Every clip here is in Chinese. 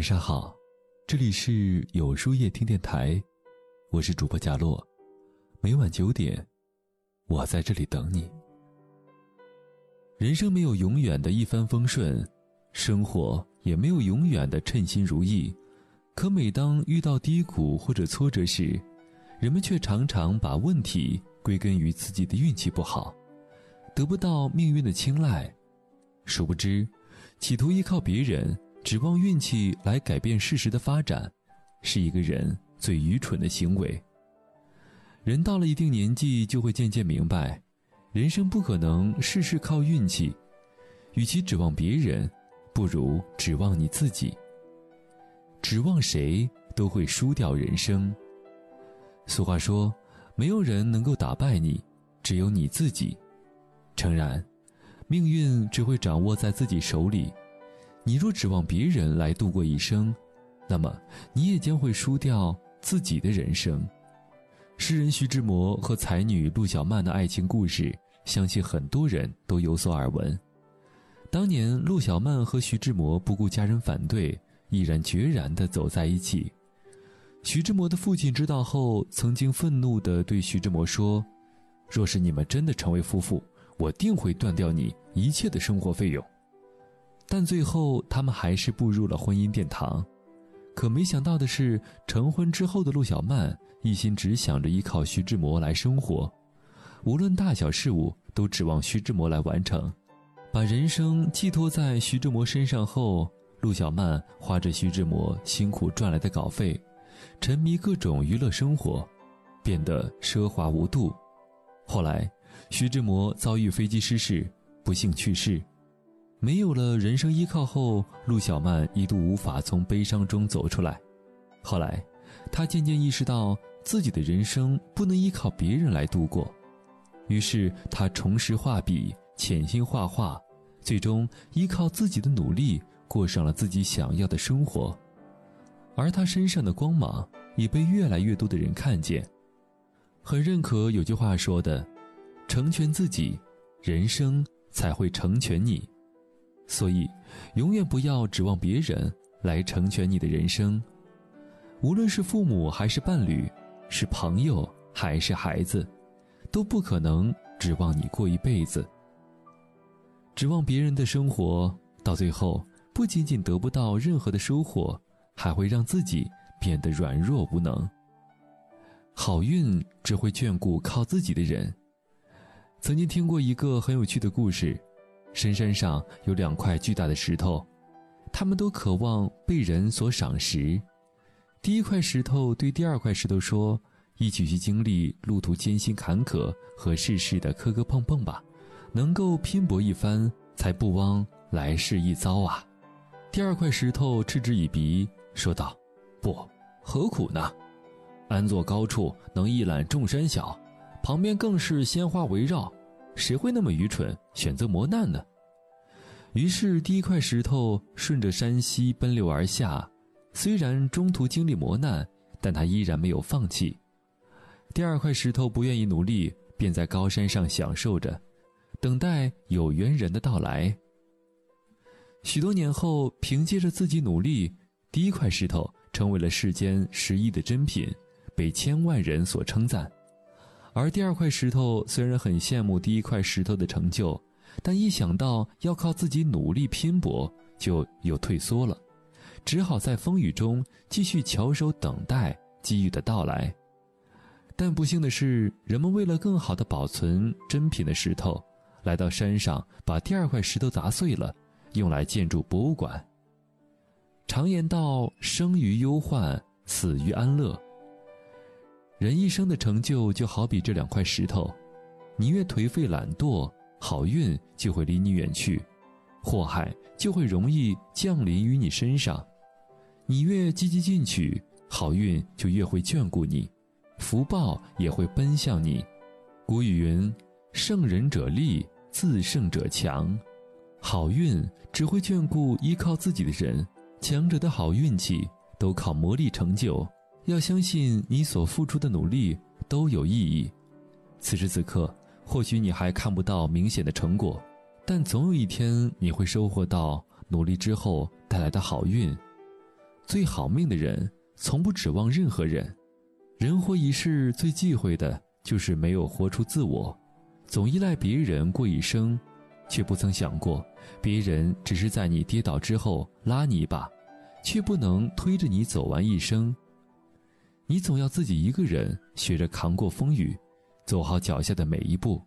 晚上好，这里是有书夜听电台，我是主播贾洛，每晚九点，我在这里等你。人生没有永远的一帆风顺，生活也没有永远的称心如意，可每当遇到低谷或者挫折时，人们却常常把问题归根于自己的运气不好，得不到命运的青睐，殊不知，企图依靠别人。指望运气来改变事实的发展，是一个人最愚蠢的行为。人到了一定年纪，就会渐渐明白，人生不可能事事靠运气。与其指望别人，不如指望你自己。指望谁都会输掉人生。俗话说，没有人能够打败你，只有你自己。诚然，命运只会掌握在自己手里。你若指望别人来度过一生，那么你也将会输掉自己的人生。诗人徐志摩和才女陆小曼的爱情故事，相信很多人都有所耳闻。当年陆小曼和徐志摩不顾家人反对，毅然决然地走在一起。徐志摩的父亲知道后，曾经愤怒地对徐志摩说：“若是你们真的成为夫妇，我定会断掉你一切的生活费用。”但最后，他们还是步入了婚姻殿堂。可没想到的是，成婚之后的陆小曼一心只想着依靠徐志摩来生活，无论大小事务都指望徐志摩来完成。把人生寄托在徐志摩身上后，陆小曼花着徐志摩辛苦赚来的稿费，沉迷各种娱乐生活，变得奢华无度。后来，徐志摩遭遇飞机失事，不幸去世。没有了人生依靠后，陆小曼一度无法从悲伤中走出来。后来，她渐渐意识到自己的人生不能依靠别人来度过，于是她重拾画笔，潜心画画，最终依靠自己的努力过上了自己想要的生活。而她身上的光芒也被越来越多的人看见。很认可有句话说的：“成全自己，人生才会成全你。”所以，永远不要指望别人来成全你的人生。无论是父母还是伴侣，是朋友还是孩子，都不可能指望你过一辈子。指望别人的生活，到最后不仅仅得不到任何的收获，还会让自己变得软弱无能。好运只会眷顾靠自己的人。曾经听过一个很有趣的故事。深山上有两块巨大的石头，他们都渴望被人所赏识。第一块石头对第二块石头说：“一起去经历路途艰辛坎坷和世事的磕磕碰碰吧，能够拼搏一番，才不枉来世一遭啊！”第二块石头嗤之以鼻，说道：“不，何苦呢？安坐高处能一览众山小，旁边更是鲜花围绕。”谁会那么愚蠢选择磨难呢？于是，第一块石头顺着山溪奔流而下，虽然中途经历磨难，但他依然没有放弃。第二块石头不愿意努力，便在高山上享受着，等待有缘人的到来。许多年后，凭借着自己努力，第一块石头成为了世间十亿的珍品，被千万人所称赞。而第二块石头虽然很羡慕第一块石头的成就，但一想到要靠自己努力拼搏，就又退缩了，只好在风雨中继续翘首等待机遇的到来。但不幸的是，人们为了更好的保存珍品的石头，来到山上把第二块石头砸碎了，用来建筑博物馆。常言道：“生于忧患，死于安乐。”人一生的成就就好比这两块石头，你越颓废懒惰，好运就会离你远去，祸害就会容易降临于你身上；你越积极进取，好运就越会眷顾你，福报也会奔向你。古语云：“胜人者力，自胜者强。”好运只会眷顾依靠自己的人，强者的好运气都靠磨砺成就。要相信你所付出的努力都有意义。此时此刻，或许你还看不到明显的成果，但总有一天你会收获到努力之后带来的好运。最好命的人从不指望任何人。人活一世，最忌讳的就是没有活出自我，总依赖别人过一生，却不曾想过，别人只是在你跌倒之后拉你一把，却不能推着你走完一生。你总要自己一个人学着扛过风雨，走好脚下的每一步。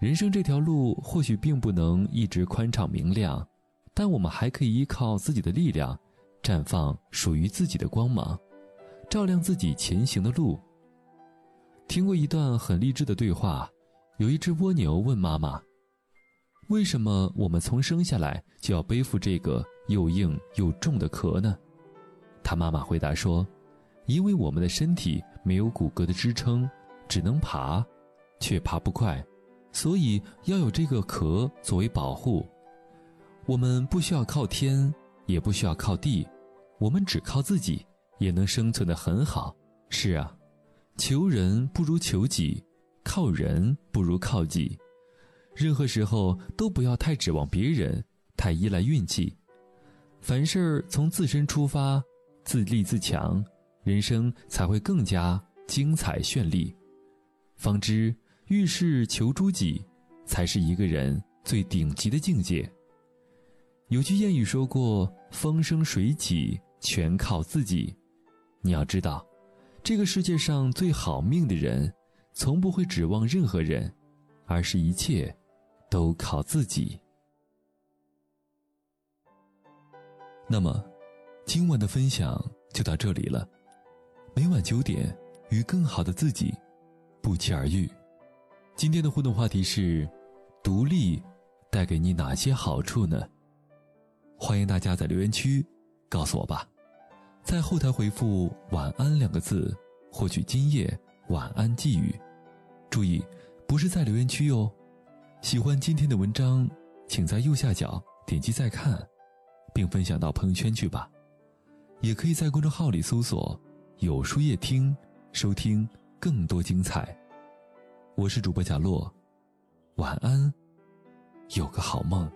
人生这条路或许并不能一直宽敞明亮，但我们还可以依靠自己的力量，绽放属于自己的光芒。照亮自己前行的路。听过一段很励志的对话，有一只蜗牛问妈妈：“为什么我们从生下来就要背负这个又硬又重的壳呢？”他妈妈回答说：“因为我们的身体没有骨骼的支撑，只能爬，却爬不快，所以要有这个壳作为保护。我们不需要靠天，也不需要靠地，我们只靠自己。”也能生存的很好。是啊，求人不如求己，靠人不如靠己。任何时候都不要太指望别人，太依赖运气。凡事从自身出发，自立自强，人生才会更加精彩绚丽。方知遇事求诸己，才是一个人最顶级的境界。有句谚语说过：“风生水起，全靠自己。”你要知道，这个世界上最好命的人，从不会指望任何人，而是一切都靠自己。那么，今晚的分享就到这里了。每晚九点，与更好的自己不期而遇。今天的互动话题是：独立带给你哪些好处呢？欢迎大家在留言区告诉我吧。在后台回复“晚安”两个字，获取今夜晚安寄语。注意，不是在留言区哟。喜欢今天的文章，请在右下角点击再看，并分享到朋友圈去吧。也可以在公众号里搜索“有书夜听”，收听更多精彩。我是主播贾洛，晚安，有个好梦。